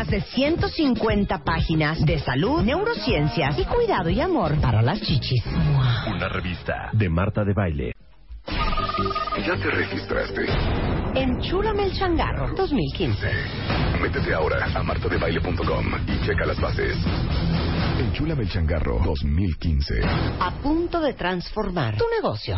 más de 150 páginas de salud, neurociencias y cuidado y amor para las chichis. Una revista de Marta de Baile. ¿Ya te registraste? Enchúlame el changarro 2015. Métete ahora a martadebaile.com y checa las bases. Enchúlame el changarro 2015. A punto de transformar tu negocio.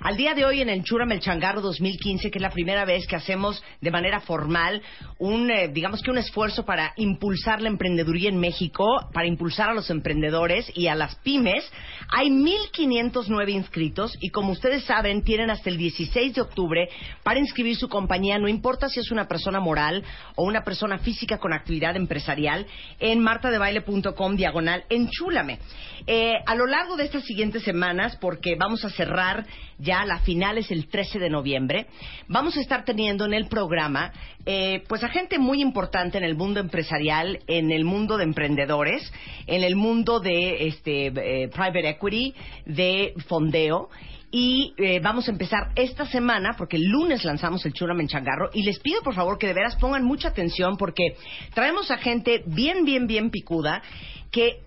Al día de hoy en Enchúrame el Changarro 2015, que es la primera vez que hacemos de manera formal un, eh, digamos que un esfuerzo para impulsar la emprendeduría en México, para impulsar a los emprendedores y a las pymes, hay 1.509 inscritos y como ustedes saben, tienen hasta el 16 de octubre para inscribir su compañía, no importa si es una persona moral o una persona física con actividad empresarial, en martadebaile.com diagonal enchúlame. Eh, a lo largo de estas siguientes semanas, porque vamos a cerrar ya la final es el 13 de noviembre, vamos a estar teniendo en el programa eh, pues a gente muy importante en el mundo empresarial, en el mundo de emprendedores, en el mundo de este eh, private equity, de fondeo. Y eh, vamos a empezar esta semana, porque el lunes lanzamos el Churramen Changarro, y les pido por favor que de veras pongan mucha atención, porque traemos a gente bien, bien, bien picuda, que,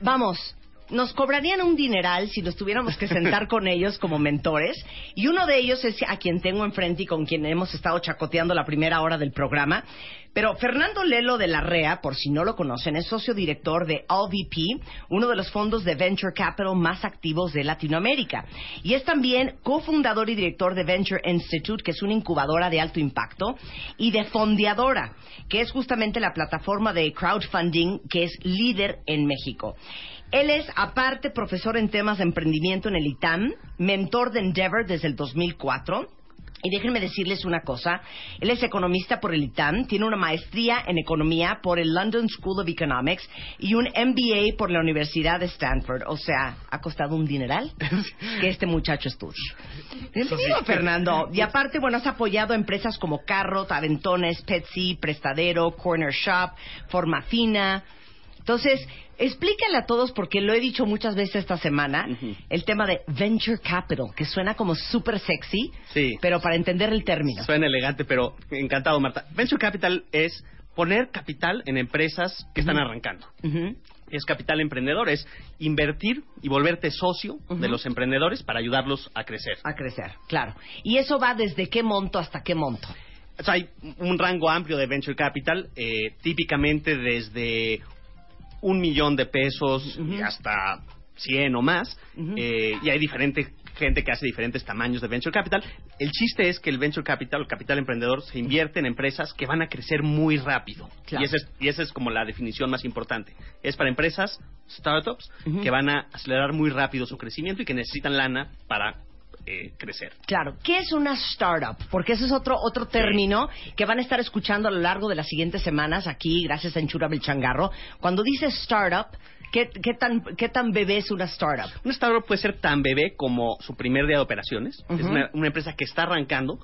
vamos, nos cobrarían un dineral si nos tuviéramos que sentar con ellos como mentores. Y uno de ellos es a quien tengo enfrente y con quien hemos estado chacoteando la primera hora del programa. Pero Fernando Lelo de la REA, por si no lo conocen, es socio director de AllVP, uno de los fondos de Venture Capital más activos de Latinoamérica. Y es también cofundador y director de Venture Institute, que es una incubadora de alto impacto, y de Fondeadora, que es justamente la plataforma de crowdfunding que es líder en México. Él es, aparte, profesor en temas de emprendimiento en el ITAM, mentor de Endeavor desde el 2004. Y déjenme decirles una cosa, él es economista por el ITAM, tiene una maestría en economía por el London School of Economics y un MBA por la Universidad de Stanford. O sea, ha costado un dineral que este muchacho estudie. Bienvenido, Fernando. Y aparte, bueno, has apoyado empresas como Carrot, Aventones, Petsy, Prestadero, Corner Shop, Forma Fina. Entonces, explícale a todos, porque lo he dicho muchas veces esta semana, el tema de venture capital, que suena como súper sexy, Sí. pero para entender el término. Suena elegante, pero encantado, Marta. Venture Capital es poner capital en empresas que están arrancando. Es capital emprendedor, es invertir y volverte socio de los emprendedores para ayudarlos a crecer. A crecer, claro. ¿Y eso va desde qué monto hasta qué monto? O sea, hay un rango amplio de venture capital, eh, típicamente desde un millón de pesos y hasta 100 o más, eh, y hay diferente gente que hace diferentes tamaños de venture capital. El chiste es que el venture capital, el capital emprendedor, se invierte en empresas que van a crecer muy rápido. Claro. Y, esa es, y esa es como la definición más importante. Es para empresas, startups, que van a acelerar muy rápido su crecimiento y que necesitan lana para eh, crecer. Claro, ¿qué es una startup? Porque ese es otro otro término que van a estar escuchando a lo largo de las siguientes semanas aquí, gracias a Enchura Changarro. Cuando dices startup, ¿qué, qué, tan, ¿qué tan bebé es una startup? Una startup puede ser tan bebé como su primer día de operaciones. Es una, una empresa que está arrancando,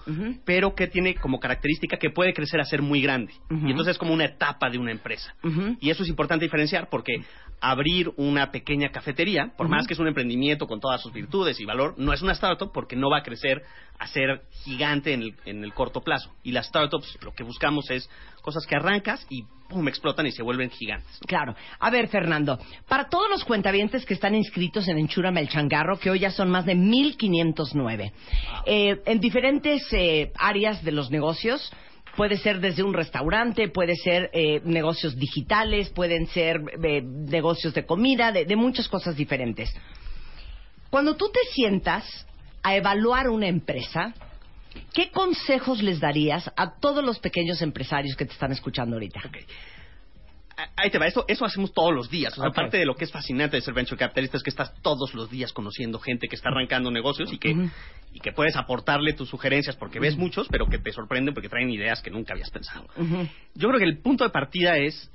pero que tiene como característica que puede crecer a ser muy grande. Y entonces es como una etapa de una empresa. Y eso es importante diferenciar porque abrir una pequeña cafetería, por más que es un emprendimiento con todas sus virtudes y valor, no es una startup porque no va a crecer a ser gigante en el, en el corto plazo. Y las startups lo que buscamos es cosas que arrancas y pum, explotan y se vuelven gigantes. Claro. A ver, Fernando, para todos los cuentavientes que están inscritos en Enchúrame el Changarro, que hoy ya son más de 1509, eh, en diferentes eh, áreas de los negocios, puede ser desde un restaurante, puede ser eh, negocios digitales, pueden ser eh, negocios de comida, de, de muchas cosas diferentes. Cuando tú te sientas a evaluar una empresa, ¿qué consejos les darías a todos los pequeños empresarios que te están escuchando ahorita? Ahí te va, esto, eso hacemos todos los días. O sea, Ok. Aparte de lo que es fascinante de ser venture capitalista es que estás todos los días conociendo gente que está arrancando negocios y que, y que puedes aportarle tus sugerencias porque ves muchos, pero que te sorprenden porque traen ideas que nunca habías pensado. Yo creo que el punto de partida es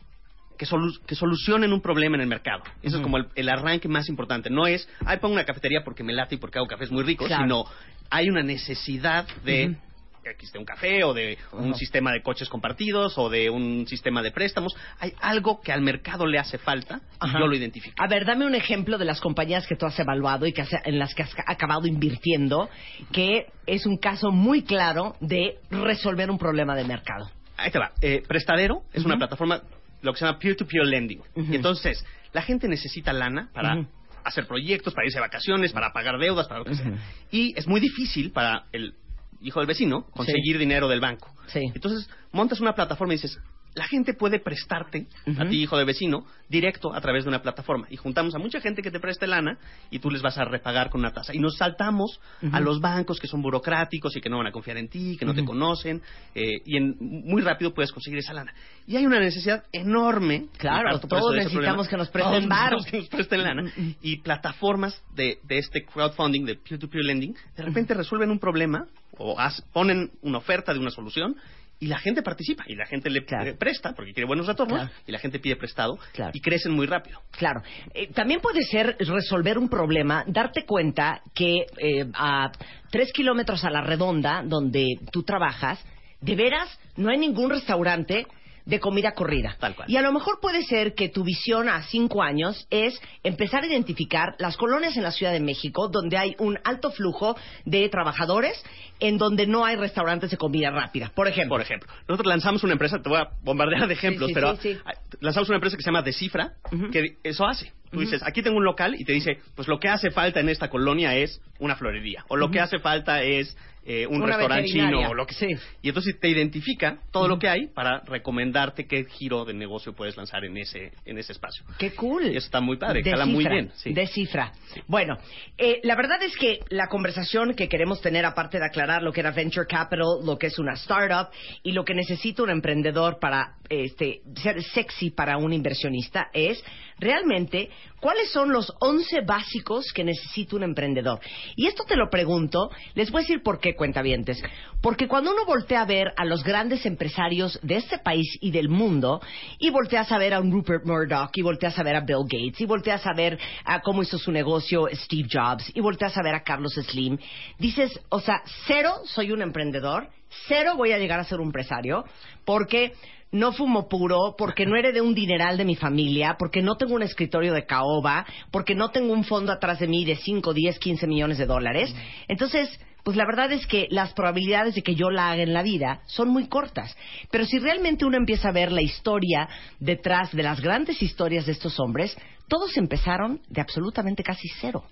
que, solu- que solucionen un problema en el mercado. Eso es como el, el arranque más importante. No es, ay, pongo una cafetería porque me late y porque hago cafés muy ricos, Claro. sino hay una necesidad de que existe un café o de un sistema de coches compartidos o de un sistema de préstamos. Hay algo que al mercado le hace falta y Ajá. yo lo identifico. A ver, dame un ejemplo de las compañías que tú has evaluado y que has- en las que has acabado invirtiendo, que es un caso muy claro de resolver un problema de mercado. Ahí te va. Eh, Prestadero es una plataforma, lo que se llama peer-to-peer lending. Y entonces, la gente necesita lana para hacer proyectos, para irse de vacaciones, para pagar deudas, para lo que sea. Y es muy difícil para el hijo del vecino conseguir dinero del banco. Sí. Entonces, montas una plataforma y dices, la gente puede prestarte a ti, hijo de vecino, directo a través de una plataforma. Y juntamos a mucha gente que te preste lana y tú les vas a repagar con una tasa. Y nos saltamos a los bancos que son burocráticos y que no van a confiar en ti, que no te conocen. eh, y en, muy rápido puedes conseguir esa lana. Y hay una necesidad enorme. Claro, todos necesitamos problema, que nos presten que nos presten lana. Y plataformas de, de este crowdfunding, de peer-to-peer lending, de repente resuelven un problema o ponen una oferta de una solución y la gente participa y la gente le Claro. presta porque quiere buenos retornos Claro. y la gente pide prestado Claro. y crecen muy rápido. Claro. Eh, también puede ser resolver un problema, darte cuenta que eh, a tres kilómetros a la redonda donde tú trabajas, de veras no hay ningún restaurante de comida corrida. Tal cual. Y a lo mejor puede ser que tu visión a cinco años es empezar a identificar las colonias en la Ciudad de México donde hay un alto flujo de trabajadores en donde no hay restaurantes de comida rápida. Por ejemplo. Por ejemplo, nosotros lanzamos una empresa, te voy a bombardear de ejemplos, sí, pero sí, lanzamos una empresa que se llama Decifra, que eso hace. Tú dices, aquí tengo un local y te dice, pues lo que hace falta en esta colonia es una florería, o lo que hace falta es eh, un Una restaurante chino, o lo que Sí. Y entonces te identifica todo lo que hay para recomendarte qué giro de negocio puedes lanzar en ese, en ese espacio. Qué cool. Y eso está muy padre, De muy bien. Sí. De cifra. Bueno, eh, la verdad es que la conversación que queremos tener, aparte de aclarar lo que era venture capital, lo que es una startup y lo que necesita un emprendedor para este, ser sexy para un inversionista, es realmente cuáles son los 11 básicos que necesita un emprendedor. Y esto te lo pregunto, les voy a decir por qué, cuentavientes. Porque cuando uno voltea a ver a los grandes empresarios de este país y del mundo, y volteas a ver a un Rupert Murdoch, y volteas a ver a Bill Gates, y volteas a ver a cómo hizo su negocio Steve Jobs, y volteas a ver a Carlos Slim, dices, o sea, cero soy un emprendedor, cero voy a llegar a ser un empresario, porque no fumo puro, porque no heredé un dineral de mi familia, porque no tengo un escritorio de caoba, porque no tengo un fondo atrás de mí de 5, 10, 15 millones de dólares. Entonces, pues la verdad es que las probabilidades de que yo la haga en la vida son muy cortas. Pero si realmente uno empieza a ver la historia detrás de las grandes historias de estos hombres, todos empezaron de absolutamente casi cero.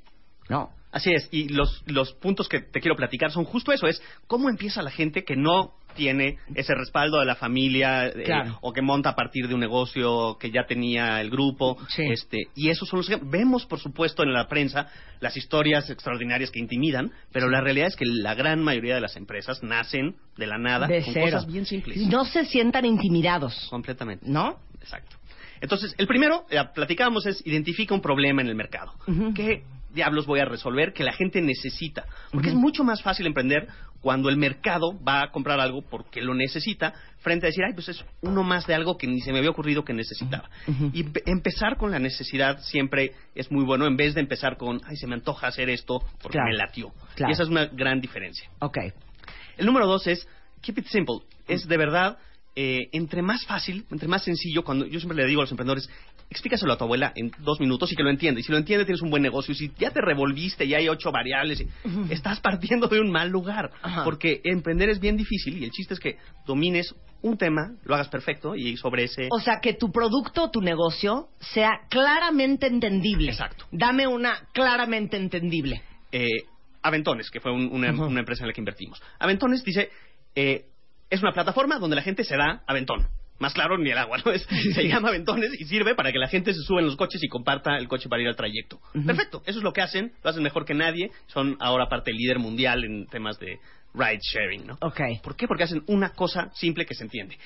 ¿No? Así es, y los, los puntos que te quiero platicar son justo eso, es cómo empieza la gente que no tiene ese respaldo de la familia eh, o que monta a partir de un negocio que ya tenía el grupo. Sí. Este, y esos son los. Vemos, por supuesto, en la prensa las historias extraordinarias que intimidan, pero la realidad es que la gran mayoría de las empresas nacen de la nada De con cero. cosas bien simples. No se sientan intimidados. Completamente. ¿No? Exacto. Entonces, el primero, eh, platicábamos, es identifica un problema en el mercado. Ujú. ¿Qué diablos voy a resolver que la gente necesita? Porque es mucho más fácil emprender cuando el mercado va a comprar algo porque lo necesita, frente a decir, ay, pues es uno más de algo que ni se me había ocurrido que necesitaba. Y empe- empezar con la necesidad siempre es muy bueno, en vez de empezar con, ay, se me antoja hacer esto porque Claro. me latió. Claro. Y esa es una gran diferencia. Ok. El número dos es keep it simple. Es de verdad, eh, entre más fácil, entre más sencillo, cuando yo siempre le digo a los emprendedores, explícaselo a tu abuela en dos minutos y que lo entienda. Y si lo entiende, tienes un buen negocio. Y si ya te revolviste y hay ocho variables, estás partiendo de un mal lugar. Ajá. Porque emprender es bien difícil y el chiste es que domines un tema, lo hagas perfecto y sobre ese... O sea, que tu producto o tu negocio sea claramente entendible. Exacto. Dame una claramente entendible. eh, Aventones, que fue un- una, una empresa en la que invertimos. Aventones dice, eh, es una plataforma donde la gente se da aventón. Más claro ni el agua, ¿no? Es, se llama Aventones y sirve para que la gente se suba en los coches y comparta el coche para ir al trayecto. Perfecto, eso es lo que hacen, lo hacen mejor que nadie, son ahora parte líder mundial en temas de ride sharing, ¿no? Ok. ¿Por qué? Porque hacen una cosa simple que se entiende.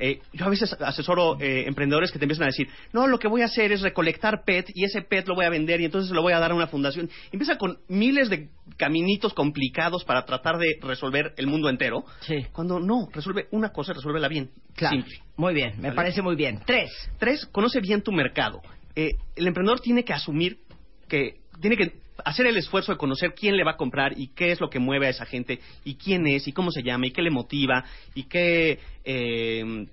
Eh, yo a veces asesoro eh, emprendedores que te empiezan a decir, no, lo que voy a hacer es recolectar PET y ese PET lo voy a vender y entonces lo voy a dar a una fundación. Empieza con miles de caminitos complicados para tratar de resolver el mundo entero. Sí. Cuando no, resuelve una cosa, resuélvela bien. Claro. Simple. Muy bien, me ¿Vale? parece muy bien. Tres. Tres, conoce bien tu mercado. Eh, el emprendedor tiene que asumir que tiene que hacer el esfuerzo de conocer quién le va a comprar y qué es lo que mueve a esa gente y quién es y cómo se llama y qué le motiva y qué eh,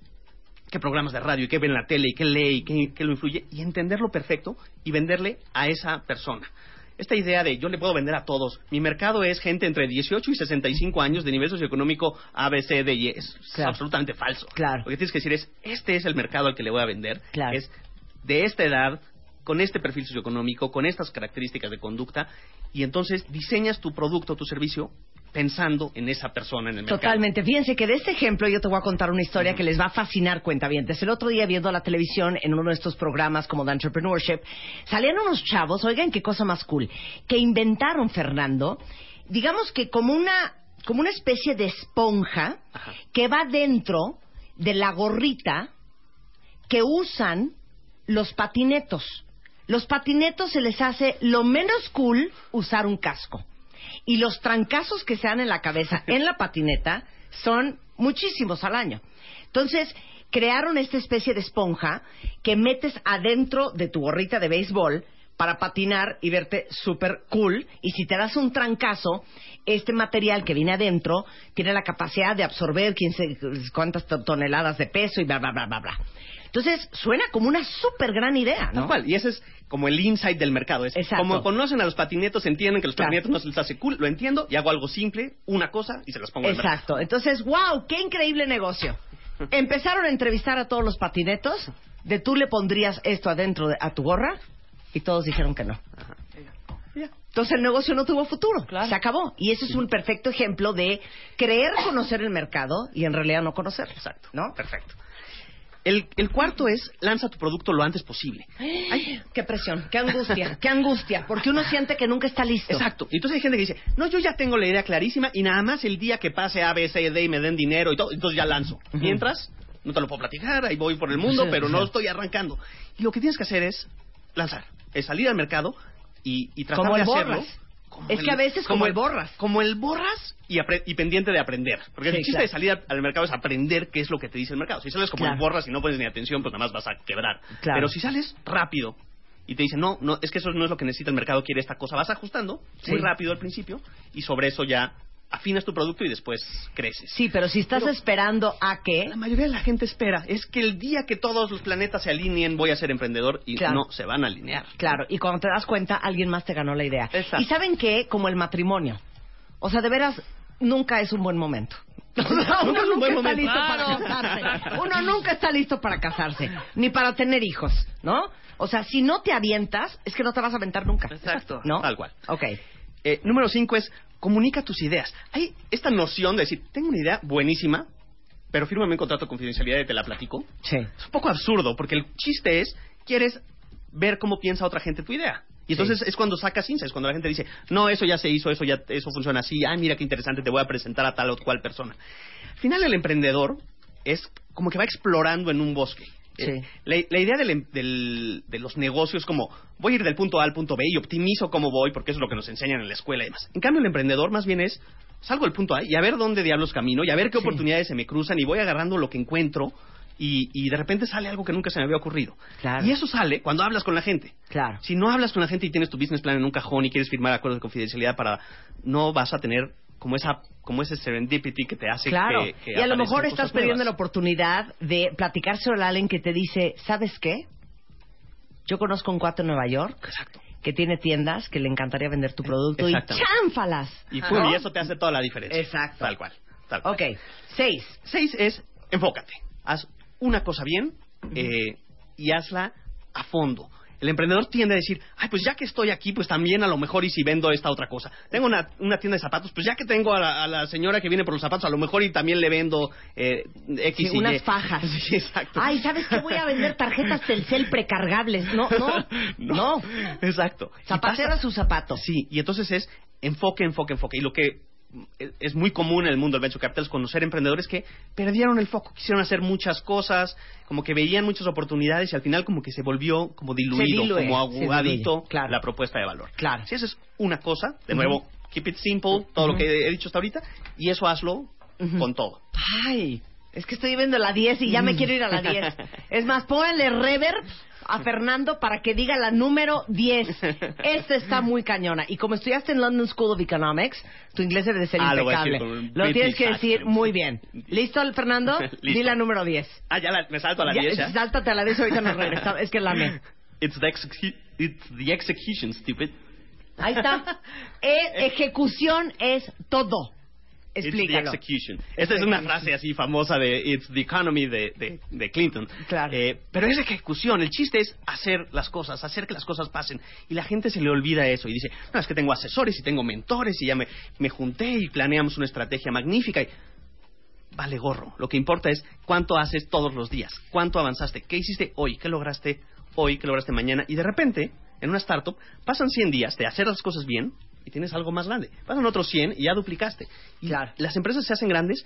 qué programas de radio y qué ve en la tele y qué lee y qué, qué lo influye y entenderlo perfecto y venderle a esa persona. Esta idea de yo le puedo vender a todos, mi mercado es gente entre 18 y 65 años de nivel socioeconómico A, B, C, D y E. Es Claro. absolutamente falso. Claro. Lo que tienes que decir es, este es el mercado al que le voy a vender. Claro. Es de esta edad, con este perfil socioeconómico, con estas características de conducta, y entonces diseñas tu producto, tu servicio, pensando en esa persona en el mercado. Totalmente. Fíjense que de este ejemplo yo te voy a contar una historia que les va a fascinar, cuentavientes. El otro día viendo la televisión en uno de estos programas como de Entrepreneurship, salían unos chavos, oigan qué cosa más cool, que inventaron, Fernando, digamos que como una, como una especie de esponja Ajá. que va dentro de la gorrita que usan los patinetos. Los patinetos se les hace lo menos cool usar un casco. Y los trancazos que se dan en la cabeza en la patineta son muchísimos al año. Entonces, crearon esta especie de esponja que metes adentro de tu gorrita de béisbol para patinar y verte súper cool. Y si te das un trancazo, este material que viene adentro tiene la capacidad de absorber quién sé cuántas to- toneladas de peso y bla, bla, bla, bla, bla. Entonces, suena como una súper gran idea, Tal ¿no? cual. Y ese es como el insight del mercado. Es Exacto. como conocen a los patinetos, entienden que los Claro. patinetos no se les hace cool, lo entiendo y hago algo simple, una cosa y se las pongo en el mercado. Exacto. Entonces, wow, qué increíble negocio. Empezaron a entrevistar a todos los patinetos. De tú le pondrías esto adentro de, a tu gorra y todos dijeron que no. Entonces el negocio no tuvo futuro. Claro. Se acabó. Y ese es un perfecto ejemplo de creer conocer el mercado y en realidad no conocerlo. Exacto. ¿No? Perfecto. El, el cuarto es lanza tu producto lo antes posible. Ay, qué presión, qué angustia, qué angustia, porque uno siente que nunca está listo. Exacto. Y Entonces hay gente que dice, no, yo ya tengo la idea clarísima y nada más el día que pase A, B, C, D y me den dinero y todo, entonces ya lanzo. Mientras, no te lo puedo platicar, ahí voy por el mundo, Sí, pero sí. no estoy arrancando. Y lo que tienes que hacer es lanzar, es salir al mercado y, y tratar Como de hacerlo. borras. Es que a veces como el borras. Como el borras y, pendiente de aprender. Porque Sí, el chiste claro. de salir al, al mercado es aprender qué es lo que te dice el mercado. Si sales como Claro. el borras y no pones ni atención, pues nada más vas a quebrar. Claro. Pero si sales rápido y te dicen, no, no, es que eso no es lo que necesita el mercado, quiere esta cosa, vas ajustando muy rápido al principio y sobre eso ya afinas tu producto y después creces. Sí, pero si estás Pero- esperando a que... La mayoría de la gente espera, es que el día que todos los planetas se alineen voy a ser emprendedor y Claro. no se van a alinear. Claro, y cuando te das cuenta, alguien más te ganó la idea. Exacto. Y ¿saben qué? Como el matrimonio. O sea, de veras, nunca es un buen momento. Uno Nunca está listo para casarse. Uno nunca está listo para casarse, ni para tener hijos, ¿no? O sea, si no te avientas, es que no te vas a aventar nunca. Exacto. ¿No? Tal cual. Ok. Eh, número cinco es comunica tus ideas. Hay esta noción de decir, tengo una idea buenísima, pero fírmame un contrato de confidencialidad y te la platico. Sí. Es un poco absurdo, porque el chiste es, quieres ver cómo piensa otra gente tu idea. Y entonces es cuando sacas insights, cuando la gente dice, no, eso ya se hizo, eso ya eso funciona así, ah, mira qué interesante, te voy a presentar a tal o cual persona. Al final el emprendedor es como que va explorando en un bosque. Sí. Eh, la, la idea del, em- del- de los negocios es como voy a ir del punto A al punto B y optimizo cómo voy porque eso es lo que nos enseñan en la escuela y demás. En cambio el emprendedor más bien es salgo del punto A y a ver dónde diablos camino y a ver qué Sí. oportunidades se me cruzan y voy agarrando lo que encuentro y, y de repente sale algo que nunca se me había ocurrido. Claro. Y eso sale cuando hablas con la gente. Claro. Si no hablas con la gente y tienes tu business plan en un cajón y quieres firmar acuerdos de confidencialidad para no vas a tener como esa como ese serendipity que te hace Claro. que, que y a lo mejor estás perdiendo la oportunidad de platicar sobre alguien que te dice, ¿sabes qué? Yo conozco un cuate en Nueva York Exacto. que tiene tiendas que le encantaría vender tu producto y chánfalas. Y, ¿no? pum, y eso te hace toda la diferencia. Exacto. Tal cual. Tal cual. Ok, seis. Seis es enfócate. Haz una cosa bien eh, y hazla a fondo. El emprendedor tiende a decir, ay, pues ya que estoy aquí, pues también a lo mejor y si vendo esta otra cosa. Tengo una, una tienda de zapatos, pues ya que tengo a la, a la señora que viene por los zapatos, a lo mejor y también le vendo eh, X Sí, y unas Y. fajas. Sí, exacto. Ay, ¿sabes qué? Voy a vender tarjetas Telcel precargables. No, no, no. Exacto. Y Zapatero pasa- a sus zapatos. Sí, y entonces es enfoque, enfoque, enfoque. Y lo que es- muy común en el mundo del venture capital conocer emprendedores que perdieron el foco, quisieron hacer muchas cosas, como que veían muchas oportunidades y al final como que se volvió como diluido, diluye, como aguadito claro. la propuesta de valor. Claro. Si esa es una cosa, de nuevo, keep it simple, todo lo que he dicho hasta ahorita, y eso hazlo con todo. Ay, es que estoy viendo la 10 y ya me quiero ir a la 10. Es más, pónganle reverb a Fernando para que diga la número 10. Esta está muy cañona. Y como estudiaste en London School of Economics, tu inglés debe de ser Ah, lo impecable. un Lo tienes que decir muy bien. ¿Listo, Fernando? Listo. Di la número 10. Ah, ya la- me salto a la Ya, 10 ya. Sáltate a la 10, ahorita nos regresamos. Es que la me. It's the, it's the execution, stupid. Ahí está. E- ejecución es todo. Explícalo. It's the execution. Esta es una frase así famosa de It's the economy de, de, de Clinton. Claro. Eh, pero es ejecución. El chiste es hacer las cosas, hacer que las cosas pasen. Y la gente se le olvida eso y dice, no, es que tengo asesores y tengo mentores y ya me, me junté y planeamos una estrategia magnífica. Y, vale gorro. Lo que importa es cuánto haces todos los días, cuánto avanzaste, qué hiciste hoy, qué lograste hoy, qué lograste mañana. Y de repente, en una startup, pasan 100 días de hacer las cosas bien y tienes algo más grande. Pasan otros 100 y ya duplicaste. Y Claro. las empresas se hacen grandes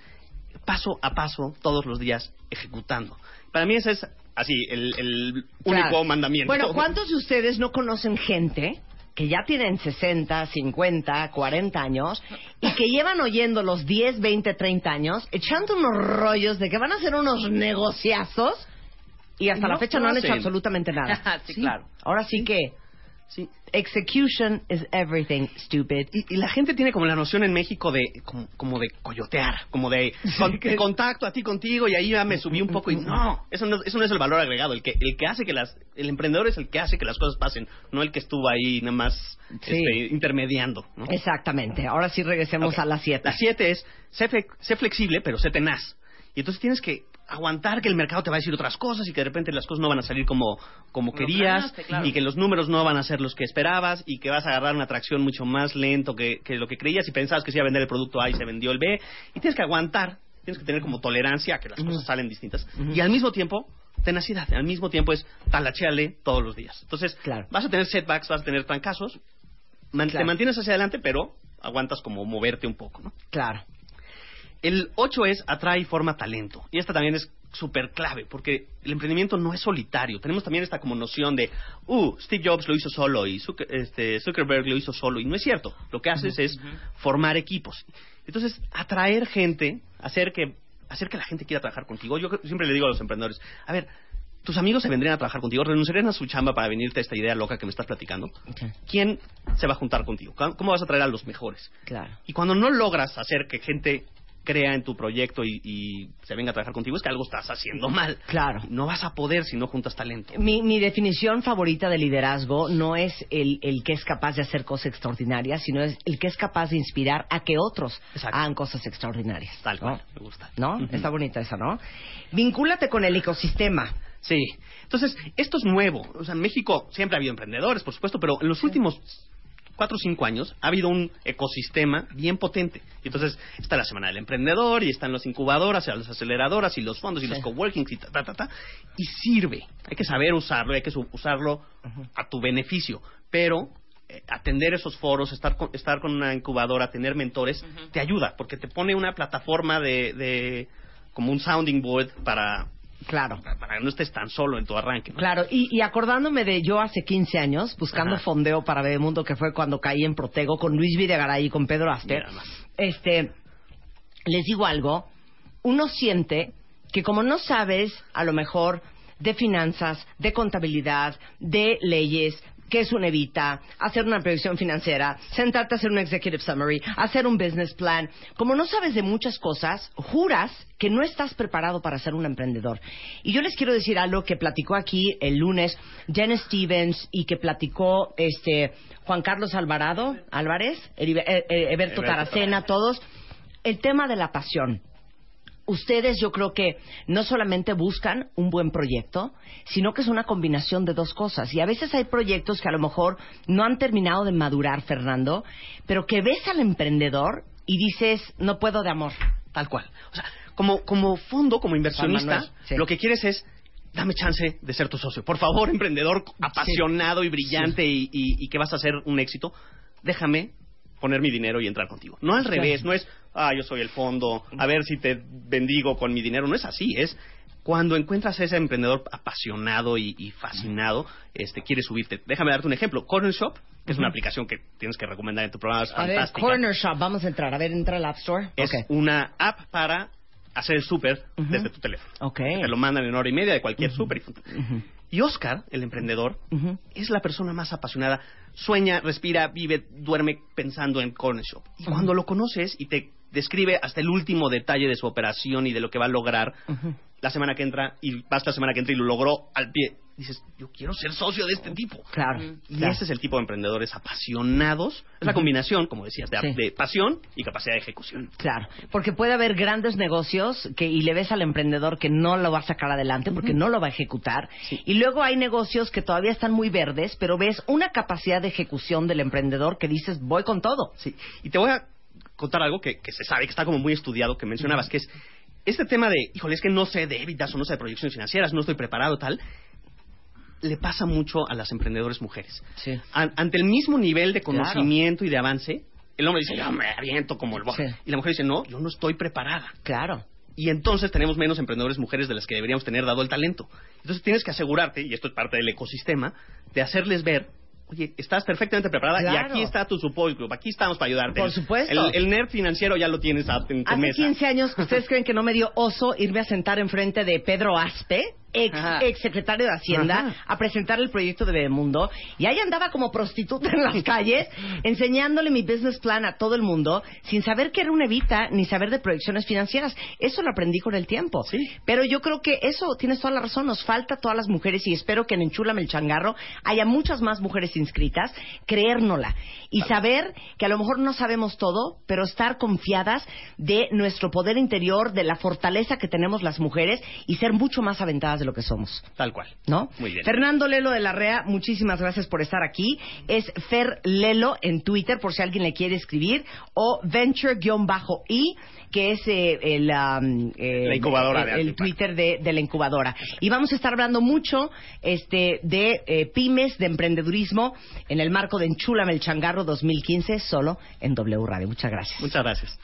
paso a paso, todos los días, ejecutando. Para mí ese es así, el, el único Claro. mandamiento. Bueno, ¿cuántos de ustedes no conocen gente que ya tienen 60, 50, 40 años y que llevan oyendo los 10, 20, 30 años echando unos rollos de que van a hacer unos negociazos y hasta No la fecha no han hecho absolutamente nada? Sí, claro. Ahora sí que Sí. execution is everything, stupid. Y, y la gente tiene como la noción en México de como, como de coyotear, como de con- que- contacto a ti contigo y ahí ya me subí un poco y no, eso no, eso no es el valor agregado, el que el que hace que las el emprendedor es el que hace que las cosas pasen, no el que estuvo ahí nada más Sí. este, intermediando, ¿no? Exactamente. Ahora sí regresemos a las 7. La siete es, sé, fe- sé flexible, pero sé tenaz. Y entonces tienes que aguantar que el mercado te va a decir otras cosas y que de repente las cosas no van a salir como, como querías claro. y que los números no van a ser los que esperabas y que vas a agarrar una atracción mucho más lento que, que lo que creías y pensabas que se iba a vender el producto A y se vendió el B. Y tienes que aguantar, tienes que tener como tolerancia a que las cosas salen distintas. Y al mismo tiempo, tenacidad. Al mismo tiempo es talacheale todos los días. Entonces, Claro. vas a tener setbacks, vas a tener trancazos, man- Claro. te mantienes hacia adelante, pero aguantas como moverte un poco, ¿no? Claro. El 8 es atrae y forma talento. Y esta también es súper clave, porque el emprendimiento no es solitario. Tenemos también esta como noción de, uh, Steve Jobs lo hizo solo y Zucker- este, Zuckerberg lo hizo solo. Y no es cierto. Lo que haces es formar equipos. Entonces, atraer gente, hacer que, hacer que la gente quiera trabajar contigo. Yo siempre le digo a los emprendedores, a ver, tus amigos se vendrían a trabajar contigo, renunciarían a su chamba para venirte a esta idea loca que me estás platicando. ¿Quién se va a juntar contigo? ¿Cómo vas a traer a los mejores? Claro. Y cuando no logras hacer que gente crea en tu proyecto y, y se venga a trabajar contigo, es que algo estás haciendo mal. Claro. No vas a poder si no juntas talento. Mi, mi definición favorita de liderazgo no es el, el que es capaz de hacer cosas extraordinarias, sino es el que es capaz de inspirar a que otros Exacto. hagan cosas extraordinarias. Tal ¿no? cual, me gusta. ¿No? Está bonita esa, ¿no? Vincúlate con el ecosistema. Sí. Entonces, esto es nuevo. O sea, en México siempre ha habido emprendedores, por supuesto, pero en los últimos cuatro o cinco años ha habido un ecosistema bien potente. Y entonces está la Semana del Emprendedor y están las incubadoras, y las aceleradoras y los fondos y Sí. los coworkings y ta, ta, ta, ta. Y sirve. Hay que saber usarlo, hay que usarlo a tu beneficio. Pero eh, atender esos foros, estar con, estar con una incubadora, tener mentores, te ayuda porque te pone una plataforma de, de como un sounding board para, Claro. para que no estés tan solo en tu arranque. ¿no? Claro, y, y acordándome de yo hace 15 años, buscando Ajá. fondeo para Bebemundo, que fue cuando caí en Protego con Luis Videgaray y con Pedro Aster, este, les digo algo, uno siente que como no sabes, a lo mejor, de finanzas, de contabilidad, de leyes, qué es una evita, hacer una previsión financiera, sentarte a hacer un executive summary, hacer un business plan. Como no sabes de muchas cosas, juras que no estás preparado para ser un emprendedor. Y yo les quiero decir algo que platicó aquí el lunes Jen Stevens y que platicó este Juan Carlos Alvarado, Álvarez, Heribe- eh, eh, Taracena, todos. El tema de la pasión ustedes yo creo que no solamente buscan un buen proyecto, sino que es una combinación de dos cosas. Y a veces hay proyectos que a lo mejor no han terminado de madurar, Fernando, pero que ves al emprendedor y dices, no puedo de amor. Tal cual. O sea, como, como fondo, como inversionista, Manuel, sí. lo que quieres es dame chance de ser tu socio. Por favor, emprendedor apasionado y brillante y, y- y que vas a hacer un éxito, déjame poner mi dinero y entrar contigo. No al revés, no es, ah, yo soy el fondo, a ver si te bendigo con mi dinero. No es así, es cuando encuentras a ese emprendedor apasionado y, y fascinado, este, quiere subirte. Déjame darte un ejemplo. Corner Shop, que es una aplicación que tienes que recomendar en tu programa, es A ver, fantástica. Corner Shop, vamos a entrar. A ver, entra al App Store. Es una app para hacer el súper desde tu teléfono. Ok. Te lo mandan en hora y media de cualquier súper. y punto. Y Oscar, el emprendedor, es la persona más apasionada. Sueña, respira, vive, duerme pensando en Corner Shop. Y cuando lo conoces y te describe hasta el último detalle de su operación y de lo que va a lograr la semana que entra, y vas la semana que entra y lo logró al pie, dices, yo quiero ser socio de este tipo. Claro. Y claro. ese es el tipo de emprendedores apasionados. Es la combinación, como decías, de, Sí. de pasión y capacidad de ejecución. Claro, porque puede haber grandes negocios que y le ves al emprendedor que no lo va a sacar adelante porque no lo va a ejecutar. Y luego hay negocios que todavía están muy verdes, pero ves una capacidad de ejecución del emprendedor que dices, voy con todo. Sí. Y te voy a contar algo que, que se sabe, que está como muy estudiado, que mencionabas, que es este tema de, híjole, es que no sé de ébitas o no sé de proyecciones financieras, no estoy preparado, tal, le pasa mucho a las emprendedoras mujeres. Sí. An- ante el mismo nivel de conocimiento y de avance, el hombre dice, yo me aviento como el. Sí. Y la mujer dice, no, yo no estoy preparada. Claro. Y entonces tenemos menos emprendedores mujeres de las que deberíamos tener dado el talento. Entonces tienes que asegurarte, y esto es parte del ecosistema, de hacerles ver, oye, estás perfectamente preparada y aquí está tu support group, aquí estamos para ayudarte. Por supuesto. El, el nerd financiero ya lo tienes a- en tu Hace mesa. 15 años, ¿ustedes creen que no me dio oso irme a sentar enfrente de Pedro Aspe, ex, ex secretario de Hacienda, Ajá. a presentar el proyecto de Bebemundo? Y ahí andaba como prostituta en las calles, enseñándole mi business plan a todo el mundo, sin saber que era una evita, ni saber de proyecciones financieras. Eso lo aprendí con el tiempo. Sí. Pero yo creo que eso, tienes toda la razón, nos falta a todas las mujeres y espero que en Enchúlame el Changarro haya muchas más mujeres inscritas, creérnosla y saber que a lo mejor no sabemos todo, pero estar confiadas de nuestro poder interior, de la fortaleza que tenemos las mujeres y ser mucho más aventadas de lo que somos. Tal cual. ¿No? Muy bien. Fernando Lelo de la REA, muchísimas gracias por estar aquí. Es Fer Lelo en Twitter, por si alguien le quiere escribir, o Venture-I, que es eh, el, um, eh, La incubadora el, de el Alto Twitter de, de la incubadora. Y vamos a estar hablando mucho este, de eh, pymes, de emprendedurismo, en el marco de Enchúlame el Changarro 2015, solo en W Radio. Muchas gracias. Muchas gracias.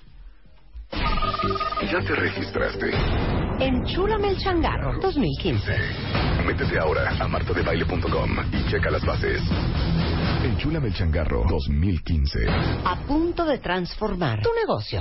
¿Ya te registraste? Enchúlame el Changarro 2015. Métete ahora a martadebaile.com y checa las bases. Enchúlame el changarro 2015. a punto de transformar tu negocio.